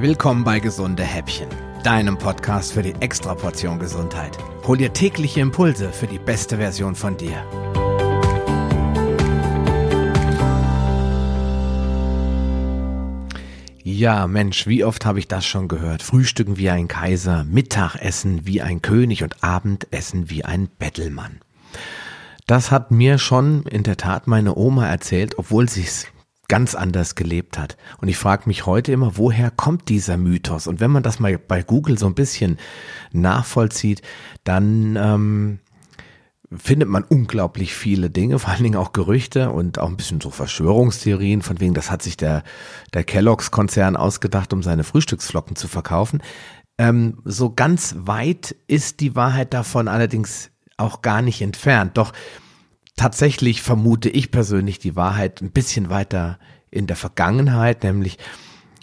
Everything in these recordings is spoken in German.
Willkommen bei Gesunde Häppchen, deinem Podcast für die Extraportion Gesundheit. Hol dir tägliche Impulse für die beste Version von dir. Ja, Mensch, wie oft habe ich das schon gehört? Frühstücken wie ein Kaiser, Mittagessen wie ein König und Abendessen wie ein Bettelmann. Das hat mir schon in der Tat meine Oma erzählt, obwohl sie es ganz anders gelebt hat. Und ich frage mich heute immer, woher kommt dieser Mythos? Und wenn man das mal bei Google so ein bisschen nachvollzieht, dann ähm, findet man unglaublich viele Dinge, vor allen Dingen auch Gerüchte und auch ein bisschen so Verschwörungstheorien, von wegen, das hat sich der, der Kelloggs-Konzern ausgedacht, um seine Frühstücksflocken zu verkaufen. Ähm, so ganz weit ist die Wahrheit davon allerdings auch gar nicht entfernt. Doch tatsächlich vermute ich persönlich die Wahrheit ein bisschen weiter in der Vergangenheit, nämlich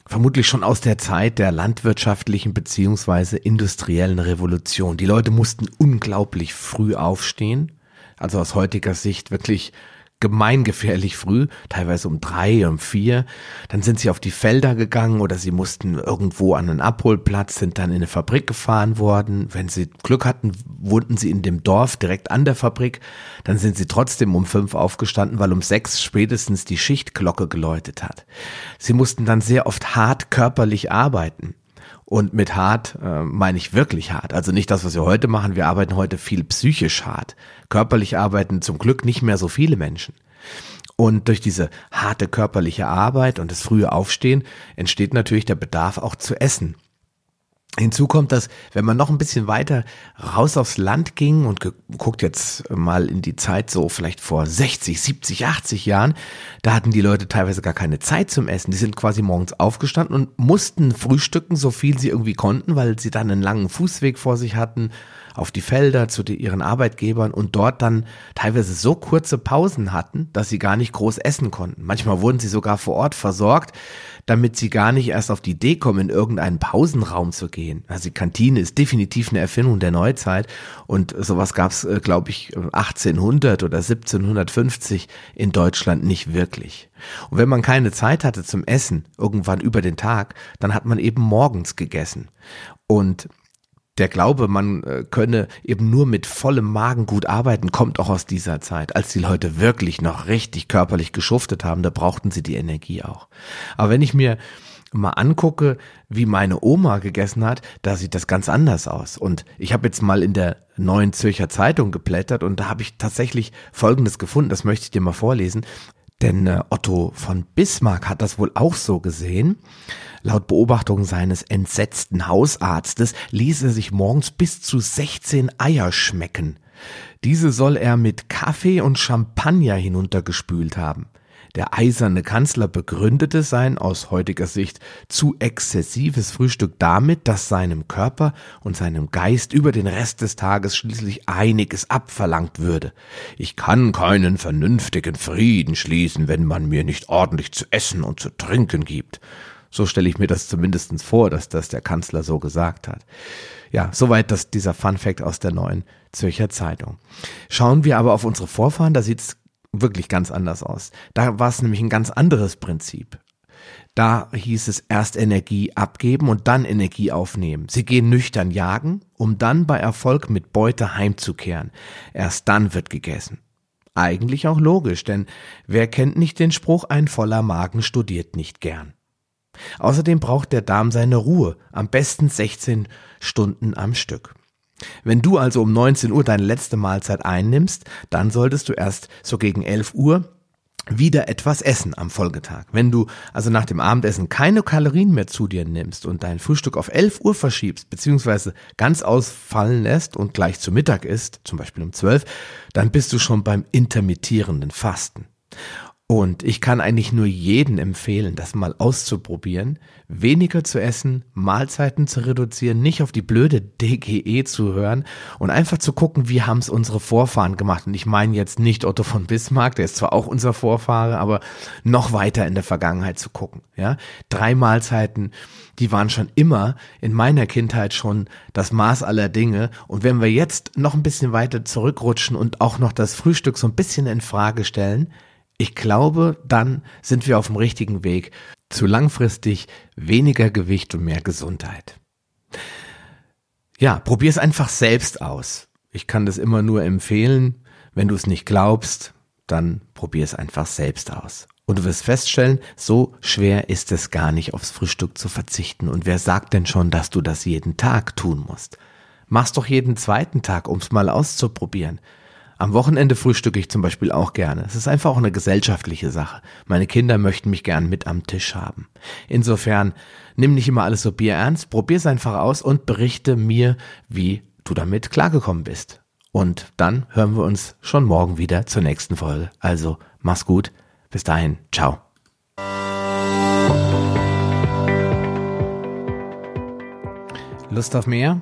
vermutlich schon aus der Zeit der landwirtschaftlichen beziehungsweise industriellen Revolution. Die Leute mussten unglaublich früh aufstehen, also aus heutiger Sicht wirklich gemeingefährlich früh, teilweise um drei, um vier. Dann sind sie auf die Felder gegangen oder sie mussten irgendwo an einen Abholplatz, sind dann in eine Fabrik gefahren worden. Wenn sie Glück hatten, wohnten sie in dem Dorf direkt an der Fabrik. Dann sind sie trotzdem um fünf aufgestanden, weil um sechs spätestens die Schichtglocke geläutet hat. Sie mussten dann sehr oft hart körperlich arbeiten. Und mit hart äh, meine ich wirklich hart. Also nicht das, was wir heute machen. Wir arbeiten heute viel psychisch hart. Körperlich arbeiten zum Glück nicht mehr so viele Menschen. Und durch diese harte körperliche Arbeit und das frühe Aufstehen entsteht natürlich der Bedarf auch zu essen. Hinzu kommt, dass wenn man noch ein bisschen weiter raus aufs Land ging und guckt jetzt mal in die Zeit so vielleicht vor 60, 70, 80 Jahren, da hatten die Leute teilweise gar keine Zeit zum Essen. Die sind quasi morgens aufgestanden und mussten frühstücken, so viel sie irgendwie konnten, weil sie dann einen langen Fußweg vor sich hatten auf die Felder zu ihren Arbeitgebern und dort dann teilweise so kurze Pausen hatten, dass sie gar nicht groß essen konnten. Manchmal wurden sie sogar vor Ort versorgt, damit sie gar nicht erst auf die Idee kommen, in irgendeinen Pausenraum zu gehen. Also die Kantine ist definitiv eine Erfindung der Neuzeit und sowas gab es, äh, glaube ich, 1800 oder 1750 in Deutschland nicht wirklich. Und wenn man keine Zeit hatte zum Essen, irgendwann über den Tag, dann hat man eben morgens gegessen. Und der Glaube, man äh, könne eben nur mit vollem Magen gut arbeiten, kommt auch aus dieser Zeit. Als die Leute wirklich noch richtig körperlich geschuftet haben, da brauchten sie die Energie auch. Aber wenn ich mir mal angucke, wie meine Oma gegessen hat, da sieht das ganz anders aus. Und ich habe jetzt mal in der neuen Zürcher Zeitung geblättert und da habe ich tatsächlich Folgendes gefunden, das möchte ich dir mal vorlesen. Denn äh, Otto von Bismarck hat das wohl auch so gesehen. Laut Beobachtung seines entsetzten Hausarztes ließ er sich morgens bis zu 16 Eier schmecken. Diese soll er mit Kaffee und Champagner hinuntergespült haben. Der eiserne Kanzler begründete sein aus heutiger Sicht zu exzessives Frühstück damit, dass seinem Körper und seinem Geist über den Rest des Tages schließlich einiges abverlangt würde. Ich kann keinen vernünftigen Frieden schließen, wenn man mir nicht ordentlich zu essen und zu trinken gibt. So stelle ich mir das zumindestens vor, dass das der Kanzler so gesagt hat. Ja, soweit das, dieser Fun Fact aus der neuen Zürcher Zeitung. Schauen wir aber auf unsere Vorfahren, da sieht es wirklich ganz anders aus. Da war es nämlich ein ganz anderes Prinzip. Da hieß es erst Energie abgeben und dann Energie aufnehmen. Sie gehen nüchtern jagen, um dann bei Erfolg mit Beute heimzukehren. Erst dann wird gegessen. Eigentlich auch logisch, denn wer kennt nicht den Spruch, ein voller Magen studiert nicht gern. Außerdem braucht der Darm seine Ruhe, am besten 16 Stunden am Stück. Wenn du also um 19 Uhr deine letzte Mahlzeit einnimmst, dann solltest du erst so gegen 11 Uhr wieder etwas essen am Folgetag. Wenn du also nach dem Abendessen keine Kalorien mehr zu dir nimmst und dein Frühstück auf 11 Uhr verschiebst, beziehungsweise ganz ausfallen lässt und gleich zu Mittag isst, zum Beispiel um 12, dann bist du schon beim intermittierenden Fasten. Und ich kann eigentlich nur jeden empfehlen, das mal auszuprobieren, weniger zu essen, Mahlzeiten zu reduzieren, nicht auf die blöde DGE zu hören und einfach zu gucken, wie haben es unsere Vorfahren gemacht. Und ich meine jetzt nicht Otto von Bismarck, der ist zwar auch unser Vorfahre, aber noch weiter in der Vergangenheit zu gucken. Ja, drei Mahlzeiten, die waren schon immer in meiner Kindheit schon das Maß aller Dinge. Und wenn wir jetzt noch ein bisschen weiter zurückrutschen und auch noch das Frühstück so ein bisschen in Frage stellen, ich glaube, dann sind wir auf dem richtigen Weg. zu langfristig weniger Gewicht und mehr Gesundheit. Ja, probier es einfach selbst aus. Ich kann das immer nur empfehlen. Wenn du es nicht glaubst, dann probier es einfach selbst aus. Und du wirst feststellen, so schwer ist es gar nicht, aufs Frühstück zu verzichten. Und wer sagt denn schon, dass du das jeden Tag tun musst? Mach's doch jeden zweiten Tag, um's mal auszuprobieren. Am Wochenende frühstücke ich zum Beispiel auch gerne. Es ist einfach auch eine gesellschaftliche Sache. Meine Kinder möchten mich gern mit am Tisch haben. Insofern, nimm nicht immer alles so bierernst, probier's einfach aus und berichte mir, wie du damit klargekommen bist. Und dann hören wir uns schon morgen wieder zur nächsten Folge. Also, mach's gut. Bis dahin. Ciao. Lust auf mehr?